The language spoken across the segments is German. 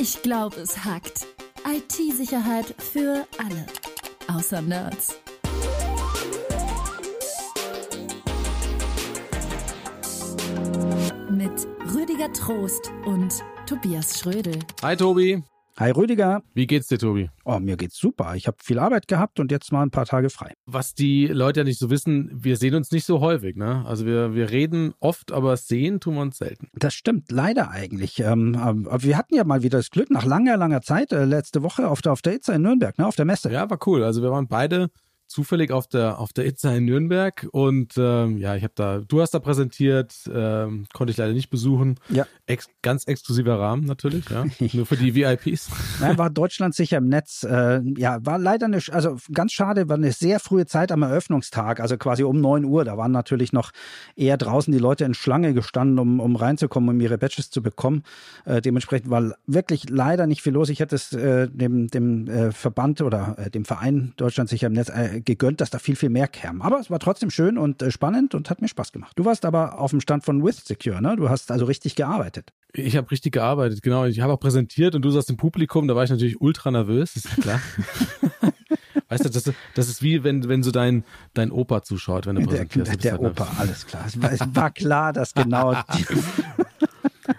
Ich glaube, es hackt. IT-Sicherheit für alle. Außer Nerds. Mit Rüdiger Trost und Tobias Schrödel. Hi Tobi. Hi Rüdiger. Wie geht's dir, Tobi? Oh, mir geht's super. Ich habe viel Arbeit gehabt und jetzt mal ein paar Tage frei. Was die Leute ja nicht so wissen, wir sehen uns nicht so häufig, ne? Also wir, wir reden oft, aber sehen tun wir uns selten. Das stimmt, leider eigentlich. Ähm, aber wir hatten ja mal wieder das Glück, nach langer, langer Zeit, äh, letzte Woche auf der, auf der ITSA in Nürnberg, ne? Auf der Messe. Ja, war cool. Also wir waren beide zufällig auf der auf der ITSA in Nürnberg und ähm, ja, ich habe da, du hast da präsentiert, ähm, konnte ich leider nicht besuchen. Ja. Ex, ganz exklusiver Rahmen natürlich, ja, nur für die VIPs. Nein, war Deutschland sicher im Netz. Äh, ja, war leider eine, also ganz schade, war eine sehr frühe Zeit am Eröffnungstag, also quasi um neun Uhr. Da waren natürlich noch eher draußen die Leute in Schlange gestanden, um, um reinzukommen, um ihre Badges zu bekommen. Äh, dementsprechend war wirklich leider nicht viel los. Ich hätte es äh, dem, dem äh, Verband oder äh, dem Verein Deutschland sicher im Netz äh, gegönnt, dass da viel, viel mehr kämen. Aber es war trotzdem schön und äh, spannend und hat mir Spaß gemat. Du warst aber auf dem Stand von With Secure, ne? Du hast also richtig gearbeitet. Ich habe richtig gearbeitet, genau. Ich habe auch präsentiert und du saßt im Publikum, da war ich natürlich ultra nervös, ist ja klar. Weißt du, das, ist- das ist wie wenn, wenn so dein, dein Opa zuschaut, wenn du Der, präsentierst. der, Du bist halt Opa, alles klar. Es war, es war klar, dass genau die,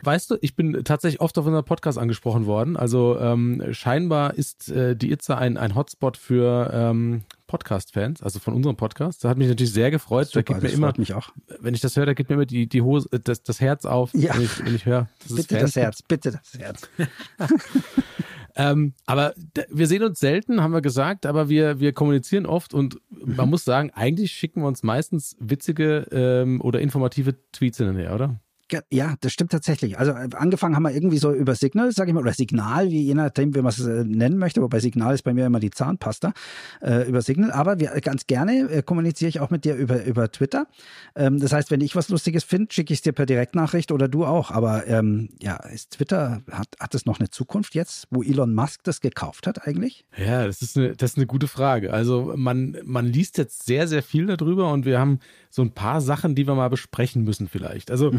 Weißt du, ich bin tatsächlich oft auf unserem Podcast angesprochen worden. Also ähm, scheinbar ist äh, die Itza ein, ein Hotspot für ähm, Podcast-Fans, also von unserem Podcast. Das hat mich natürlich sehr gefreut. da Super, geht mir das immer, mich auch. wenn ich das höre, da geht mir immer die, die Hose, äh, das, das Herz auf, Ja. wenn, ich, wenn ich höre. dass es Bitte das Herz, bitte das Herz. Ähm, aber wir sehen uns selten, haben wir gesagt, aber wir, wir kommunizieren oft und man muss sagen, eigentlich schicken wir uns meistens witzige ähm, oder informative Tweets hinterher, oder? Ja, das stimmt tatsächlich. Also äh, angefangen haben wir irgendwie so über Signal, sage ich mal, oder Signal, wie je nachdem, wie man es äh, nennen möchte, wobei Signal ist bei mir immer die Zahnpasta, äh, über Signal. Aber wir, ganz gerne äh, kommuniziere ich auch mit dir über, über Twitter. Ähm, das heißt, wenn ich was Lustiges finde, schicke ich es dir per Direktnachricht oder du auch. Aber ähm, ja, ist Twitter, hat, hat es noch eine Zukunft jetzt, wo Elon Musk das gekauft hat eigentlich? Ja, das ist eine, das ist eine gute Frage. Also man, man liest jetzt sehr, sehr viel darüber und wir haben so ein paar Sachen, die wir mal besprechen müssen vielleicht. Also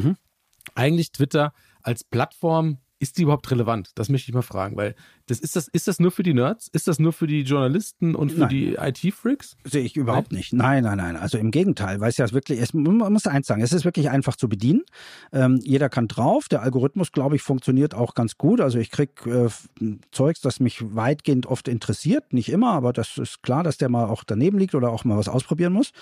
eigentlich Twitter als Plattform, ist die überhaupt relevant? Das möchte ich mal fragen, weil das ist das, ist das nur für die Nerds? Ist das nur für die Journalisten und für Nein. die IT-Freaks? Sehe ich überhaupt nicht. Nein, nein, nein. Also im Gegenteil, weil es ja wirklich, es, man muss eins sagen, es ist wirklich einfach zu bedienen. Ähm, jeder kann drauf. Der Algorithmus, glaube ich, funktioniert auch ganz gut. Also ich krieg äh, Zeugs, das mich weitgehend oft interessiert. Nicht immer, aber das ist klar, dass der mal auch daneben liegt oder auch mal was ausprobieren muss.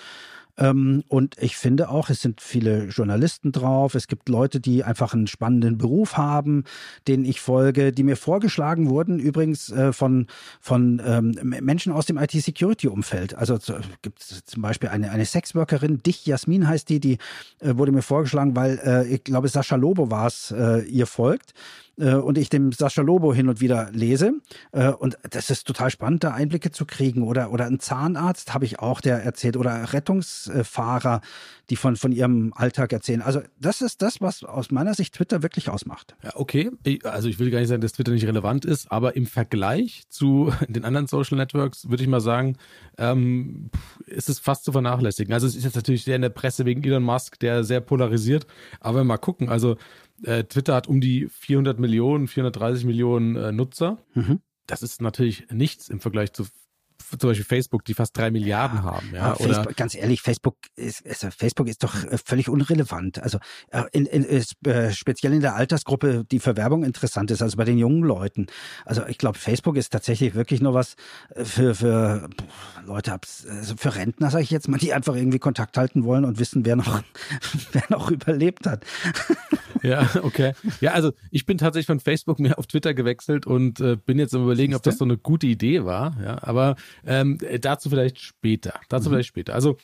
Ähm, und ich finde auch, es sind viele Journalisten drauf. Es gibt Leute, die einfach einen spannenden Beruf haben, denen ich folge, die mir vorgeschlagen wurden, übrigens äh, von, von ähm, Menschen aus dem IT-Security-Umfeld. Also gibt es zum Beispiel eine, eine Sexworkerin, Dich Jasmin heißt die, die äh, wurde mir vorgeschlagen, weil äh, ich glaube, Sascha Lobo war es, äh, ihr folgt äh, und ich dem Sascha Lobo hin und wieder lese. Äh, und das ist total spannend, da Einblicke zu kriegen. Oder, oder ein Zahnarzt habe ich auch, der erzählt. Oder Rettungsfahrer, die von, von ihrem Alltag erzählen. Also das ist das, was aus meiner Sicht Twitter wirklich ausmacht. Ja, okay. Also ich will gar nicht sagen, dass Twitter nicht relevant ist, aber im Vergleich zu den anderen Social Networks würde ich mal sagen, ähm, ist es fast zu vernachlässigen. Also es ist jetzt natürlich sehr in der Presse wegen Elon Musk, der sehr polarisiert, aber mal gucken. Also äh, Twitter hat um die 400 Millionen, 430 Millionen äh, Nutzer. Mhm. Das ist natürlich nichts im Vergleich zu zum Beispiel Facebook, die fast drei Milliarden haben. Ja, Aber oder Facebook, ganz ehrlich, Facebook ist, also Facebook ist doch äh, völlig unrelevant. Also äh, in, in, ist, äh, speziell in der Altersgruppe, die für Werbung interessant ist, also bei den jungen Leuten. Also ich glaube, Facebook ist tatsächlich wirklich nur was äh, für, für Leute, also für Rentner, sage ich jetzt mal, die einfach irgendwie Kontakt halten wollen und wissen, wer noch, wer noch überlebt hat. Ja, okay. Ja, also ich bin tatsächlich von Facebook mehr auf Twitter gewechselt und äh, bin jetzt am überlegen, ob das so eine gute Idee war. Ja, aber ähm, äh, dazu vielleicht später. Dazu vielleicht später. Also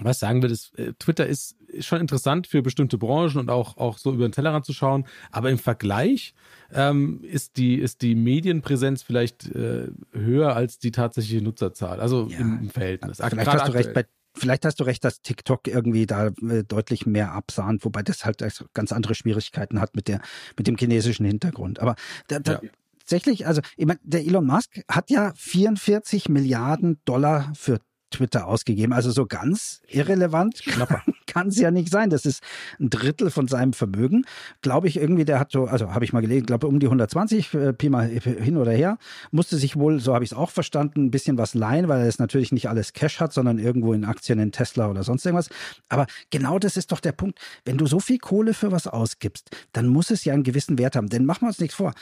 was sagen wir, das, äh, Twitter ist schon interessant für bestimmte Branchen und auch, auch so über den Tellerrand zu schauen. Aber im Vergleich ähm, ist, die, ist die Medienpräsenz vielleicht äh, höher als die tatsächliche Nutzerzahl. Also Ja, im, im Verhältnis. Vielleicht hast du recht bei Vielleicht hast du recht, dass TikTok irgendwie da äh, deutlich mehr absahnt, wobei das halt ganz andere Schwierigkeiten hat mit der mit dem chinesischen Hintergrund. Aber da, da, Ja. tatsächlich, also ich mein, der Elon Musk hat ja 44 Milliarden Dollar für Twitter ausgegeben. Also so ganz irrelevant kann es ja nicht sein. Das ist ein Drittel von seinem Vermögen. Glaube ich irgendwie, der hat so, also habe ich mal gelesen, glaube um die 120, äh, Pi mal hin oder her, musste sich wohl, so habe ich es auch verstanden, ein bisschen was leihen, weil er es natürlich nicht alles Cash hat, sondern irgendwo in Aktien in Tesla oder sonst irgendwas. Aber genau das ist doch der Punkt. Wenn du so viel Kohle für was ausgibst, dann muss es ja einen gewissen Wert haben. Denn machen wir uns nichts vor.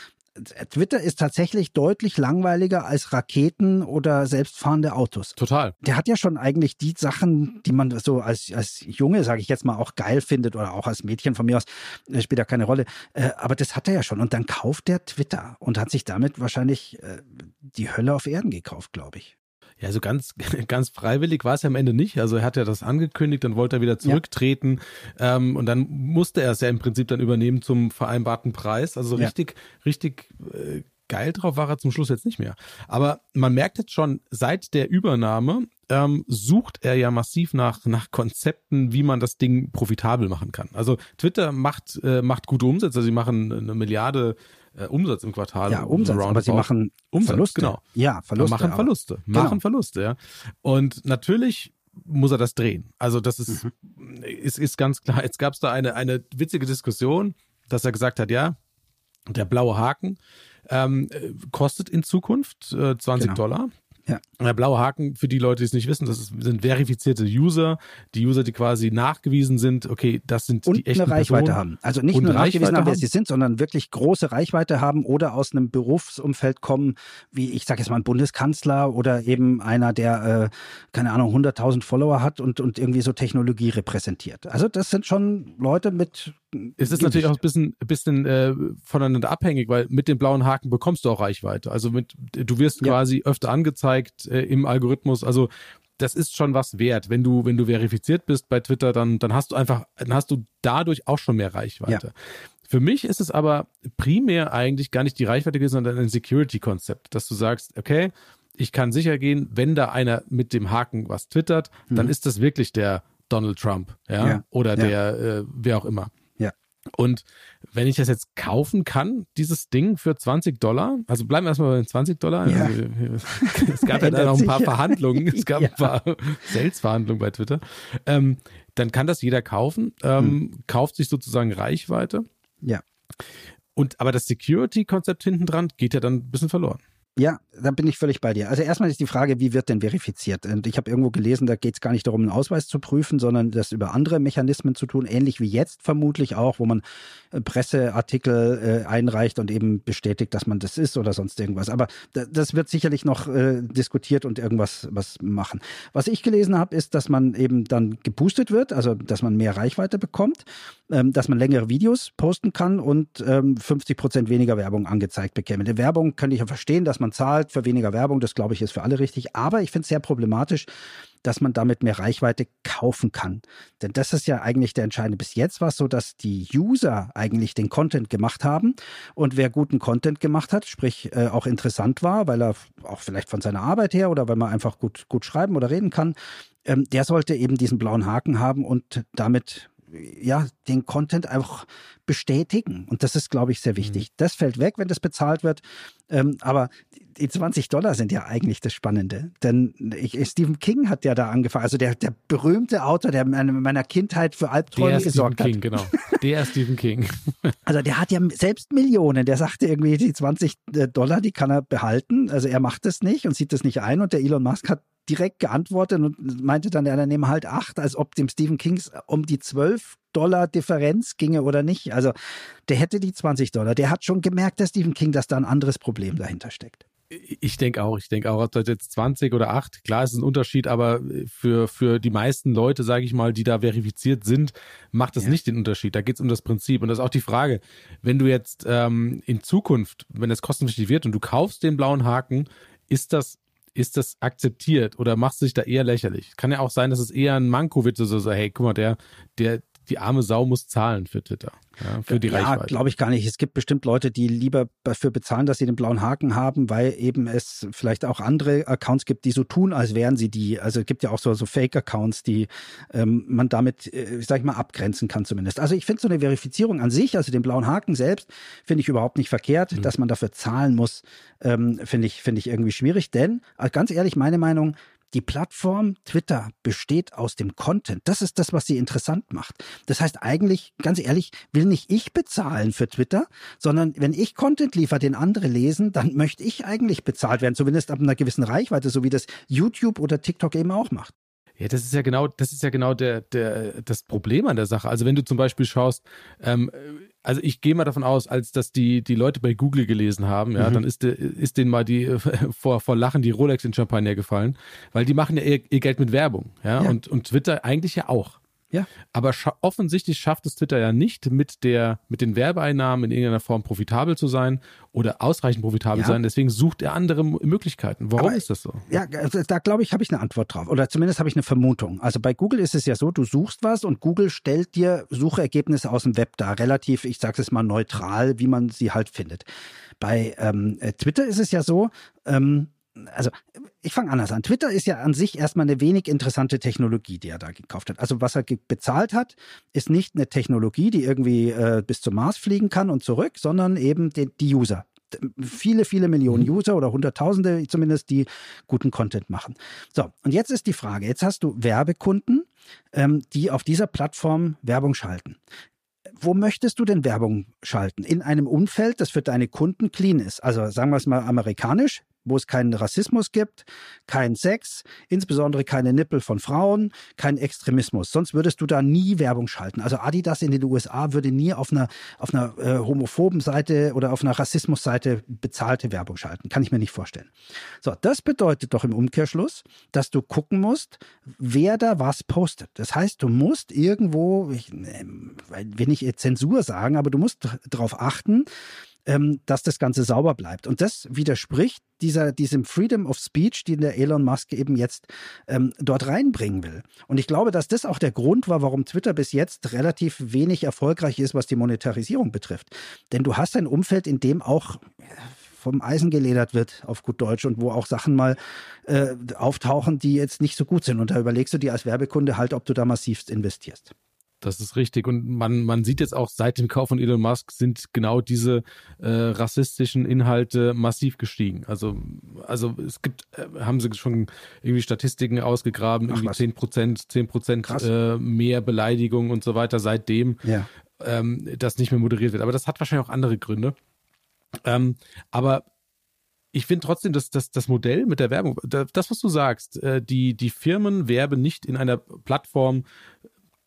Twitter ist tatsächlich deutlich langweiliger als Raketen oder selbstfahrende Autos. Total. Der hat ja schon eigentlich die Sachen, die man so als, als Junge, sage ich jetzt mal, auch geil findet oder auch als Mädchen von mir aus, äh, spielt ja keine Rolle. Äh, aber das hat er ja schon. Und dann kauft der Twitter und hat sich damit wahrscheinlich äh, die Hölle auf Erden gekauft, glaube ich. Ja, so ganz, ganz freiwillig war es ja am Ende nicht. Also er hat ja das angekündigt, dann wollte er wieder zurücktreten ja. ähm, und dann musste er es ja im Prinzip dann übernehmen zum vereinbarten Preis. Also ja. richtig, richtig äh, geil drauf war er zum Schluss jetzt nicht mehr. Aber man merkt jetzt schon, seit der Übernahme ähm, sucht er ja massiv nach, nach Konzepten, wie man das Ding profitabel machen kann. Also Twitter macht, äh, macht gute Umsätze, sie machen eine Milliarde äh, Umsatz im Quartal. Ja, Umsatz, aber sie machen Umsatz, Verluste. Genau. Ja, Verluste. Machen Verluste. Genau. Machen Verluste, ja. Und natürlich muss er das drehen. Also das ist, mhm. ist, ist ganz klar. Jetzt gab es da eine, eine witzige Diskussion, dass er gesagt hat, ja, der blaue Haken ähm, kostet in Zukunft äh, 20 genau. Dollar. Ja. Der blaue Haken, für die Leute, die es nicht wissen, das ist, sind verifizierte User, die User, die quasi nachgewiesen sind, okay, das sind und die echten eine Reichweite Personen. haben. Also nicht nur nachgewiesen haben, wer sie sind, sondern wirklich große Reichweite haben oder aus einem Berufsumfeld kommen, wie ich sage jetzt mal ein Bundeskanzler oder eben einer, der, äh, keine Ahnung, 100.000 Follower hat und, und irgendwie so Technologie repräsentiert. Also das sind schon Leute mit es ist natürlich auch ein bisschen, bisschen äh, voneinander abhängig, weil mit dem blauen Haken bekommst du auch Reichweite. Also mit, du wirst ja. quasi öfter angezeigt äh, im Algorithmus. Also das ist schon was wert. Wenn du, wenn du verifiziert bist bei Twitter, dann, dann hast du einfach, dann hast du dadurch auch schon mehr Reichweite. Ja. Für mich ist es aber primär eigentlich gar nicht die Reichweite gewesen, sondern ein Security-Konzept, dass du sagst, okay, ich kann sicher gehen, wenn da einer mit dem Haken was twittert, mhm. dann ist das wirklich der Donald Trump, ja, ja. oder der. Äh, wer auch immer. Und wenn ich das jetzt kaufen kann, dieses Ding für 20 Dollar, also bleiben wir erstmal bei den 20 Dollar. Ja. Also, es gab ja dann noch ein paar Verhandlungen, es gab ja. ein paar Sales-Verhandlungen bei Twitter. Ähm, dann kann das jeder kaufen, ähm, hm. kauft sich sozusagen Reichweite. Ja. Und aber das Security-Konzept hinten dran geht ja dann ein bisschen verloren. Ja, da bin ich völlig bei dir. Also erstmal ist die Frage, wie wird denn verifiziert? Und ich habe irgendwo gelesen, da geht es gar nicht darum, einen Ausweis zu prüfen, sondern das über andere Mechanismen zu tun, ähnlich wie jetzt vermutlich auch, wo man äh, Presseartikel äh, einreicht und eben bestätigt, dass man das ist oder sonst irgendwas. Aber das wird sicherlich noch äh, diskutiert und irgendwas was machen. Was ich gelesen habe, ist, dass man eben dann geboostet wird, also dass man mehr Reichweite bekommt, ähm, dass man längere Videos posten kann und ähm, 50 Prozent weniger Werbung angezeigt bekäme. Die Werbung kann ich ja verstehen, dass man man zahlt für weniger Werbung, das glaube ich ist für alle richtig. Aber ich finde es sehr problematisch, dass man damit mehr Reichweite kaufen kann. Denn das ist ja eigentlich der entscheidende. Bis jetzt war es so, dass die User eigentlich den Content gemacht haben und wer guten Content gemacht hat, sprich äh, auch interessant war, weil er auch vielleicht von seiner Arbeit her oder weil man einfach gut, gut schreiben oder reden kann, ähm, der sollte eben diesen blauen Haken haben und damit ja, den Content einfach bestätigen. Und das ist, glaube ich, sehr wichtig. Mhm. Das fällt weg, wenn das bezahlt wird. Ähm, aber die 20 Dollar sind ja eigentlich das Spannende. Denn ich, Stephen King hat ja da angefangen, also der, der berühmte Autor, der in meiner Kindheit für Albträume der gesorgt Stephen King, hat. genau. Der Stephen King. Also der hat ja selbst Millionen. Der sagte irgendwie, die 20 äh, Dollar, die kann er behalten. Also er macht das nicht und sieht das nicht ein. Und der Elon Musk hat direkt geantwortet und meinte dann, ja, dann nehmen halt acht, als ob dem Stephen Kings um die zwölf Dollar Differenz ginge oder nicht. Also der hätte die 20 Dollar. Der hat schon gemerkt, der Stephen King, dass da ein anderes Problem dahinter steckt. Ich denke auch, ich denke auch, ob das jetzt 20 oder 8, klar ist ein Unterschied, aber für, für die meisten Leute, sage ich mal, die da verifiziert sind, macht das ja. nicht den Unterschied. Da geht es um das Prinzip. Und das ist auch die Frage, wenn du jetzt ähm, in Zukunft, wenn das kostenpflichtig wird und du kaufst den blauen Haken, ist das ist das akzeptiert oder machst du dich da eher lächerlich? Kann ja auch sein, dass es eher ein Manko wird, so, so hey, guck mal, der, der, die arme Sau muss zahlen für Twitter, ja, für die ja, Reichweite. glaube ich gar nicht. Es gibt bestimmt Leute, die lieber dafür bezahlen, dass sie den blauen Haken haben, weil eben es vielleicht auch andere Accounts gibt, die so tun, als wären sie die. Also es gibt ja auch so, so Fake-Accounts, die ähm, man damit, äh, sag ich mal, abgrenzen kann zumindest. Also ich finde so eine Verifizierung an sich, also den blauen Haken selbst, finde ich überhaupt nicht verkehrt. Mhm. Dass man dafür zahlen muss, ähm, finde ich, finde ich irgendwie schwierig. Denn, äh, ganz ehrlich, meine Meinung, die Plattform Twitter besteht aus dem Content. Das ist das, was sie interessant macht. Das heißt eigentlich, ganz ehrlich, will nicht ich bezahlen für Twitter, sondern wenn ich Content liefere, den andere lesen, dann möchte ich eigentlich bezahlt werden, zumindest ab einer gewissen Reichweite, so wie das YouTube oder TikTok eben auch macht. Ja, das ist ja genau, das ist ja genau der, der, das Problem an der Sache. Also wenn du zum Beispiel schaust, ähm, also ich gehe mal davon aus, als dass die, die Leute bei Google gelesen haben, ja, mhm. dann ist, ist denen mal die vor, vor Lachen die Rolex in Champagner gefallen, weil die machen ja ihr, ihr Geld mit Werbung, ja, ja. Und, und Twitter eigentlich ja auch. Ja. Aber scha offensichtlich schafft es Twitter ja nicht, mit, der, mit den Werbeeinnahmen in irgendeiner Form profitabel zu sein oder ausreichend profitabel ja. sein. Deswegen sucht er andere Möglichkeiten. Warum Aber, ist das so? Ja, also da glaube ich, habe ich eine Antwort drauf. Oder zumindest habe ich eine Vermutung. Also bei Google ist es ja so, du suchst was und Google stellt dir Suchergebnisse aus dem Web dar. Relativ, ich sage es mal neutral, wie man sie halt findet. Bei ähm, Twitter ist es ja so, ähm, also ich fange anders an. Twitter ist ja an sich erstmal eine wenig interessante Technologie, die er da gekauft hat. Also was er bezahlt hat, ist nicht eine Technologie, die irgendwie äh, bis zum Mars fliegen kann und zurück, sondern eben die, die User. Viele, viele Millionen mhm. User oder Hunderttausende zumindest, die guten Content machen. So, und jetzt ist die Frage, jetzt hast du Werbekunden, ähm, die auf dieser Plattform Werbung schalten wo möchtest du denn Werbung schalten? In einem Umfeld, das für deine Kunden clean ist. Also sagen wir es mal amerikanisch, wo es keinen Rassismus gibt, keinen Sex, insbesondere keine Nippel von Frauen, keinen Extremismus. Sonst würdest du da nie Werbung schalten. Also Adidas in den USA würde nie auf einer, auf einer äh, homophoben Seite oder auf einer Rassismusseite bezahlte Werbung schalten. Kann ich mir nicht vorstellen. So, das bedeutet doch im Umkehrschluss, dass du gucken musst, wer da was postet. Das heißt, du musst irgendwo, ich will nicht Zensur sagen, aber du musst darauf achten, ähm, dass das Ganze sauber bleibt. Und das widerspricht dieser, diesem Freedom of Speech, den der Elon Musk eben jetzt ähm, dort reinbringen will. Und ich glaube, dass das auch der Grund war, warum Twitter bis jetzt relativ wenig erfolgreich ist, was die Monetarisierung betrifft. Denn du hast ein Umfeld, in dem auch vom Eisen geledert wird, auf gut Deutsch, und wo auch Sachen mal äh, auftauchen, die jetzt nicht so gut sind. Und da überlegst du dir als Werbekunde halt, ob du da massivst investierst. Das ist richtig. Und man, man sieht jetzt auch seit dem Kauf von Elon Musk sind genau diese äh, rassistischen Inhalte massiv gestiegen. Also, also es gibt, äh, haben sie schon irgendwie Statistiken ausgegraben, Ach, irgendwie zehn Prozent, zehn Prozent äh, mehr Beleidigung und so weiter seitdem, ja. ähm, das nicht mehr moderiert wird. Aber das hat wahrscheinlich auch andere Gründe. Ähm, aber ich finde trotzdem, dass, dass das Modell mit der Werbung, das, was du sagst, äh, die, die Firmen werben nicht in einer Plattform,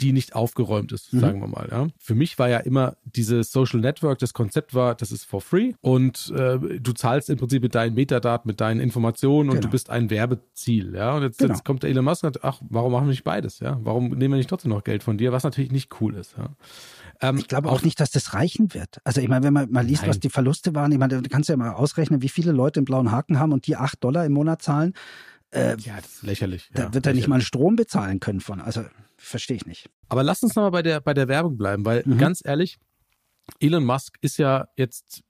die nicht aufgeräumt ist, mhm. sagen wir mal. Ja. Für mich war ja immer dieses Social Network, das Konzept war, das ist for free und äh, du zahlst im Prinzip mit deinen Metadaten, mit deinen Informationen und genau. du bist ein Werbeziel. Ja. Und jetzt, genau. jetzt kommt der Elon Musk und sagt, ach, warum machen wir nicht beides? Ja. Warum nehmen wir nicht trotzdem noch Geld von dir, was natürlich nicht cool ist. Ja. Ähm, ich glaube auch nicht, dass das reichen wird. Also ich meine, wenn man mal liest, Nein. was die Verluste waren, ich meine, du kannst ja mal ausrechnen, wie viele Leute einen blauen Haken haben und die acht Dollar im Monat zahlen. Äh, ja, das ist lächerlich. Da ja, wird er nicht mal einen Strom bezahlen können von. Also verstehe ich nicht. Aber lass uns nochmal bei der, bei der Werbung bleiben, weil mhm. ganz ehrlich, Elon Musk ist ja jetzt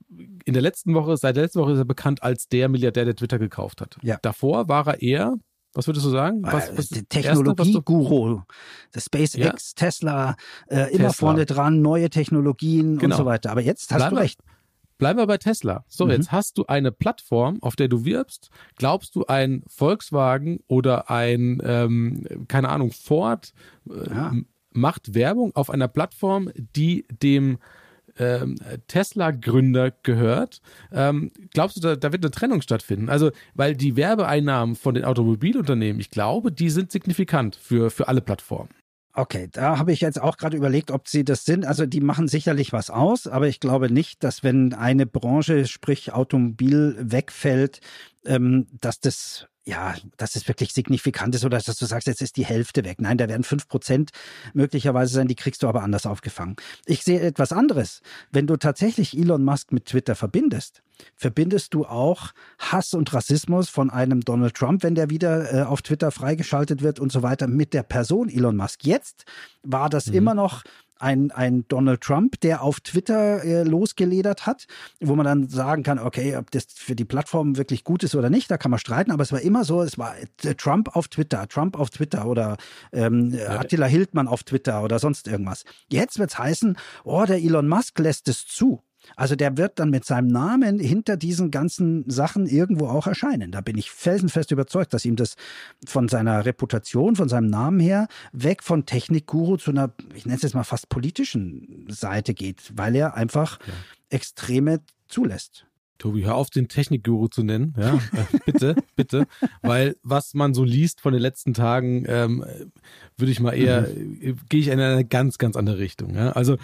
in der letzten Woche, seit der letzten Woche ist er bekannt als der Milliardär, der Twitter gekauft hat. Ja. Davor war er eher, was würdest du sagen? Was, was Technologie-Guru, SpaceX, ja? Tesla, äh, immer Tesla. vorne dran, neue Technologien genau. und so weiter. Aber jetzt hast Bleib du recht. Bleiben wir bei Tesla. So, mhm. jetzt hast du eine Plattform, auf der du wirbst. Glaubst du, ein Volkswagen oder ein, ähm, keine Ahnung, Ford äh, ja. macht Werbung auf einer Plattform, die dem ähm, Tesla-Gründer gehört. Ähm, glaubst du, da, da wird eine Trennung stattfinden? Also, weil die Werbeeinnahmen von den Automobilunternehmen, ich glaube, die sind signifikant für, für alle Plattformen. Okay, da habe ich jetzt auch gerade überlegt, ob sie das sind. Also die machen sicherlich was aus, aber ich glaube nicht, dass wenn eine Branche, sprich Automobil, wegfällt, ähm, dass das ja, dass es wirklich signifikant ist oder dass du sagst, jetzt ist die Hälfte weg. Nein, da werden fünf Prozent möglicherweise sein, die kriegst du aber anders aufgefangen. Ich sehe etwas anderes. Wenn du tatsächlich Elon Musk mit Twitter verbindest, verbindest du auch Hass und Rassismus von einem Donald Trump, wenn der wieder äh, auf Twitter freigeschaltet wird und so weiter, mit der Person Elon Musk. Jetzt war das mhm. immer noch ein, ein Donald Trump, der auf Twitter äh, losgeledert hat, wo man dann sagen kann, okay, ob das für die Plattform wirklich gut ist oder nicht, da kann man streiten, aber es war immer so, es war äh, Trump auf Twitter, Trump auf Twitter oder ähm, ja. Attila Hildmann auf Twitter oder sonst irgendwas. Jetzt wird's heißen, oh, der Elon Musk lässt es zu. Also der wird dann mit seinem Namen hinter diesen ganzen Sachen irgendwo auch erscheinen. Da bin ich felsenfest überzeugt, dass ihm das von seiner Reputation, von seinem Namen her, weg von Technikguru zu einer, ich nenne es jetzt mal fast politischen Seite geht, weil er einfach ja. Extreme zulässt. Tobi, hör auf, den Technikguru zu nennen. Ja, äh, bitte, bitte. Weil was man so liest von den letzten Tagen, ähm, würde ich mal eher, mhm. Äh, gehe ich in eine ganz, ganz andere Richtung. Ja? Also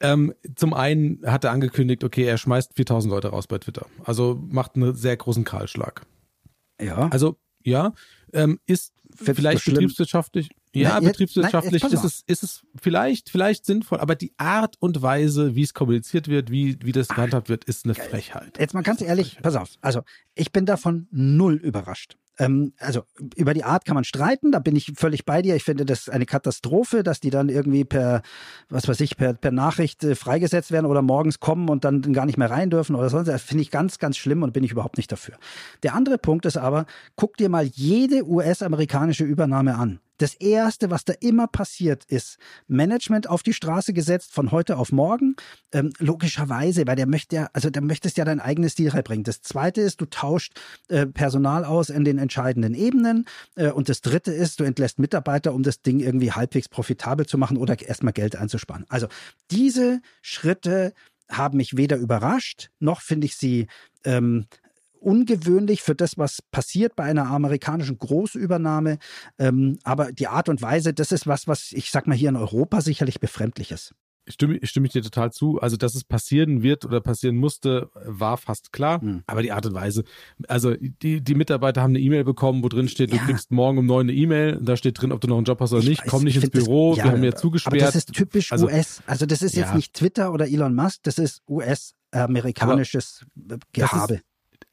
ähm, zum einen hat er angekündigt, okay, er schmeißt 4000 Leute raus bei Twitter. Also macht einen sehr großen Kahlschlag. Ja. Also ja, ähm, ist Findest vielleicht betriebswirtschaftlich. Ja, nein, betriebswirtschaftlich nein, ist, es, ist es vielleicht, vielleicht sinnvoll, aber die Art und Weise, wie es kommuniziert wird, wie, wie das gehandhabt wird, ist eine Frechheit. Jetzt mal ganz ehrlich, pass auf. Also, ich bin davon null überrascht. Ähm, also über die Art kann man streiten, da bin ich völlig bei dir. Ich finde das eine Katastrophe, dass die dann irgendwie per, was weiß ich, per, per Nachricht äh, freigesetzt werden oder morgens kommen und dann gar nicht mehr rein dürfen oder sonst. Das finde ich ganz, ganz schlimm und bin ich überhaupt nicht dafür. Der andere Punkt ist aber, guck dir mal jede US-amerikanische Übernahme an. Das Erste, was da immer passiert, ist Management auf die Straße gesetzt von heute auf morgen. Ähm, logischerweise, weil der möchte ja, also der möchtest ja dein eigenes Stil reinbringen. Das Zweite ist, du tauscht äh, Personal aus in den entscheidenden Ebenen. Äh, und das Dritte ist, du entlässt Mitarbeiter, um das Ding irgendwie halbwegs profitabel zu machen oder erstmal Geld einzusparen. Also diese Schritte haben mich weder überrascht, noch finde ich sie ähm, ungewöhnlich für das, was passiert bei einer amerikanischen Großübernahme. Ähm, aber die Art und Weise, das ist was, was ich sag mal hier in Europa sicherlich befremdlich ist. Stimme, stimme ich dir total zu. Also, dass es passieren wird oder passieren musste, war fast klar. Mhm. Aber die Art und Weise, also die, die Mitarbeiter haben eine E-Mail bekommen, wo drin steht, ja. du kriegst morgen um neun eine E-Mail, da steht drin, ob du noch einen Job hast oder ich nicht, weiß, komm nicht ins Büro, das, ja, wir haben ja zugesperrt. Aber das ist typisch also, US. Also das ist jetzt ja. nicht Twitter oder Elon Musk, das ist US-amerikanisches Gehabe.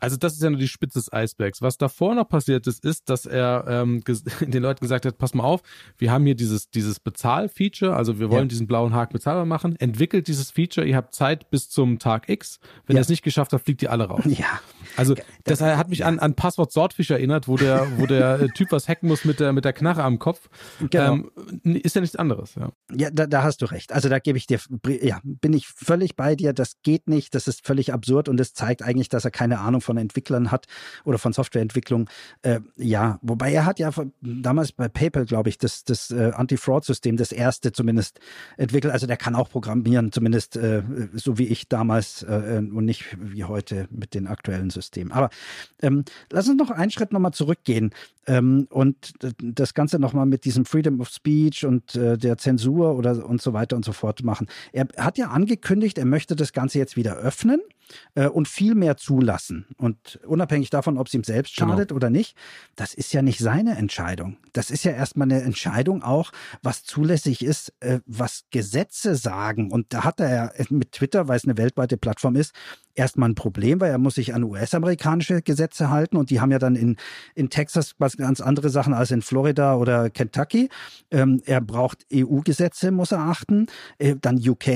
Also das ist ja nur die Spitze des Eisbergs. Was davor noch passiert ist, ist, dass er ähm, den Leuten gesagt hat, pass mal auf, wir haben hier dieses, dieses Bezahl-Feature, also wir wollen ja. diesen blauen Haken bezahlbar machen, entwickelt dieses Feature, ihr habt Zeit bis zum Tag X. Wenn ja. ihr es nicht geschafft habt, fliegt ihr alle raus. Ja. Also das hat mich an, an Passwort Swordfish erinnert, wo der, wo der äh, Typ was hacken muss mit der, mit der Knarre am Kopf. Genau. Ähm, ist ja nichts anderes. Ja, ja da, da hast du recht. Also da gebe ich dir, ja, bin ich völlig bei dir. Das geht nicht. Das ist völlig absurd und es zeigt eigentlich, dass er keine Ahnung von Entwicklern hat oder von Softwareentwicklung. Äh, ja, wobei er hat ja damals bei PayPal, glaube ich, das, das äh, Anti-Fraud-System, das erste zumindest entwickelt. Also der kann auch programmieren, zumindest äh, so wie ich damals äh, und nicht wie heute mit den aktuellen Systemen. Aber ähm, lass uns noch einen Schritt nochmal zurückgehen ähm, und das Ganze nochmal mit diesem Freedom of Speech und äh, der Zensur oder und so weiter und so fort machen. Er hat ja angekündigt, er möchte das Ganze jetzt wieder öffnen äh, und viel mehr zulassen. Und unabhängig davon, ob es ihm selbst genau. schadet genau. oder nicht, das ist ja nicht seine Entscheidung. Das ist ja erstmal eine Entscheidung auch, was zulässig ist, äh, was Gesetze sagen. Und da hat er ja mit Twitter, weil es eine weltweite Plattform ist, erstmal ein Problem, weil er muss sich an US-amerikanische Gesetze halten und die haben ja dann in, in Texas was ganz andere Sachen als in Florida oder Kentucky. Ähm, er braucht EU-Gesetze, muss er achten, äh, dann UK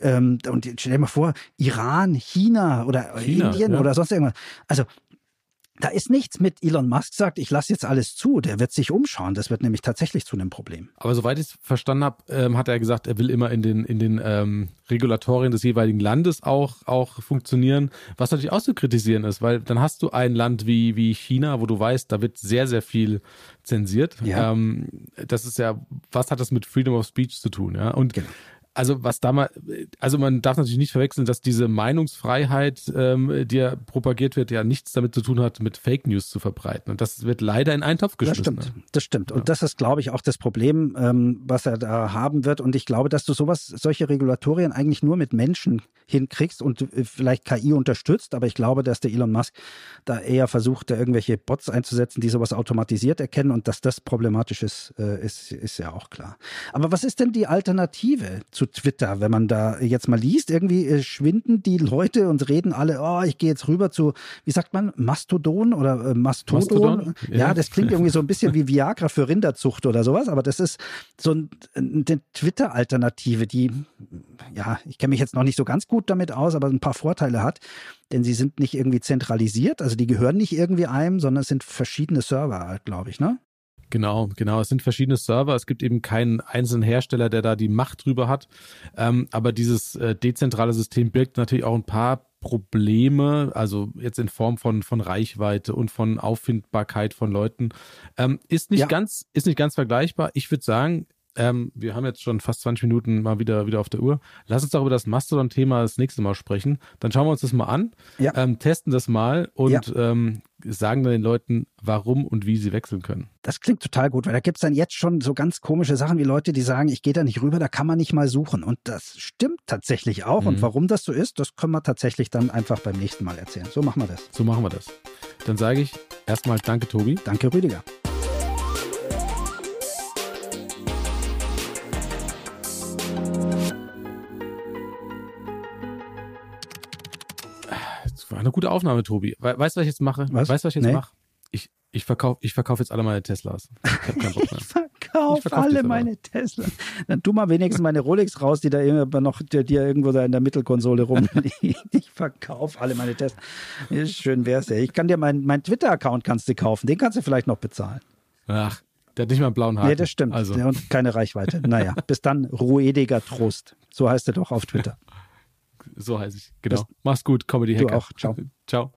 ähm, und stell dir mal vor, Iran, China oder China, Indien ja. oder sonst irgendwas. Also da ist nichts mit Elon Musk sagt, ich lasse jetzt alles zu. Der wird sich umschauen. Das wird nämlich tatsächlich zu einem Problem. Aber soweit ich es verstanden habe, ähm, hat er gesagt, er will immer in den, in den ähm, Regulatorien des jeweiligen Landes auch, auch funktionieren, was natürlich auch zu kritisieren ist, weil dann hast du ein Land wie, wie China, wo du weißt, da wird sehr, sehr viel zensiert. Ja. Ähm, das ist ja, was hat das mit Freedom of Speech zu tun? Ja? Und genau also was da mal, also man darf natürlich nicht verwechseln, dass diese Meinungsfreiheit, ähm, die ja propagiert wird, ja nichts damit zu tun hat, mit Fake News zu verbreiten. Und das wird leider in einen Topf geschmissen. Das stimmt, das stimmt. Und das ist, glaube ich, auch das Problem, ähm, was er da haben wird. Und ich glaube, dass du sowas, solche Regulatorien eigentlich nur mit Menschen hinkriegst und äh, vielleicht KI unterstützt. Aber ich glaube, dass der Elon Musk da eher versucht, da irgendwelche Bots einzusetzen, die sowas automatisiert erkennen. Und dass das problematisch ist, äh, ist, ist ja auch klar. Aber was ist denn die Alternative zu Twitter, wenn man da jetzt mal liest. Irgendwie äh, schwinden die Leute und reden alle, oh, ich gehe jetzt rüber zu, wie sagt man, Mastodon oder Mastodon? Mastodon? Ja. ja. das klingt irgendwie so ein bisschen wie Viagra für Rinderzucht oder sowas, aber das ist so ein, eine Twitter-Alternative, die, ja, ich kenne mich jetzt noch nicht so ganz gut damit aus, aber ein paar Vorteile hat denn sie sind nicht irgendwie zentralisiert, also die gehören nicht irgendwie einem, sondern es sind verschiedene Server, glaube ich, ne? Genau, genau. Es sind verschiedene Server. Es gibt eben keinen einzelnen Hersteller, der da die Macht drüber hat. Ähm, aber dieses äh, dezentrale System birgt natürlich auch ein paar Probleme, also jetzt in Form von, von Reichweite und von Auffindbarkeit von Leuten, ähm, ist nicht ja. ganz, ist nicht ganz vergleichbar. Ich würde sagen, ähm, wir haben jetzt schon fast 20 Minuten mal wieder, wieder auf der Uhr. Lass uns doch über das Mastodon-Thema das nächste Mal sprechen. Dann schauen wir uns das mal an, ja. ähm, testen das mal und ja. ähm, sagen dann den Leuten, warum und wie sie wechseln können. Das klingt total gut, weil da gibt es dann jetzt schon so ganz komische Sachen wie Leute, die sagen, ich gehe da nicht rüber, da kann man nicht mal suchen. Und das stimmt tatsächlich auch. Mhm. Und warum das so ist, das können wir tatsächlich dann einfach beim nächsten Mal erzählen. So machen wir das. So machen wir das. Dann sage ich erstmal Danke, Tobi. Danke, Rüdiger. War eine gute Aufnahme, Tobi. weißt du, was ich jetzt mache? Was? Weißt du, was ich jetzt nee. mache? Ich, ich verkaufe ich verkauf jetzt alle meine Teslas. Ich habe keinen Bock mehr. ich verkaufe verkauf alle meine Teslas. Dann tu mal wenigstens meine Rolex raus, die da immer noch die, die irgendwo da in der Mittelkonsole rumliegt. ich verkaufe alle meine Teslas. Schön wär's ja. Ich kann dir meinen mein Twitter-Account kannst du kaufen. Den kannst du vielleicht noch bezahlen. Ach, der hat nicht mal einen blauen Haken. Nee, das stimmt. Also. Und keine Reichweite. Naja, bis dann, ruhediger Trost. So heißt er doch auf Twitter. So heiße ich. Genau. Bis Mach's gut, Comedy Hacker. Du auch. Ciao. Ciao.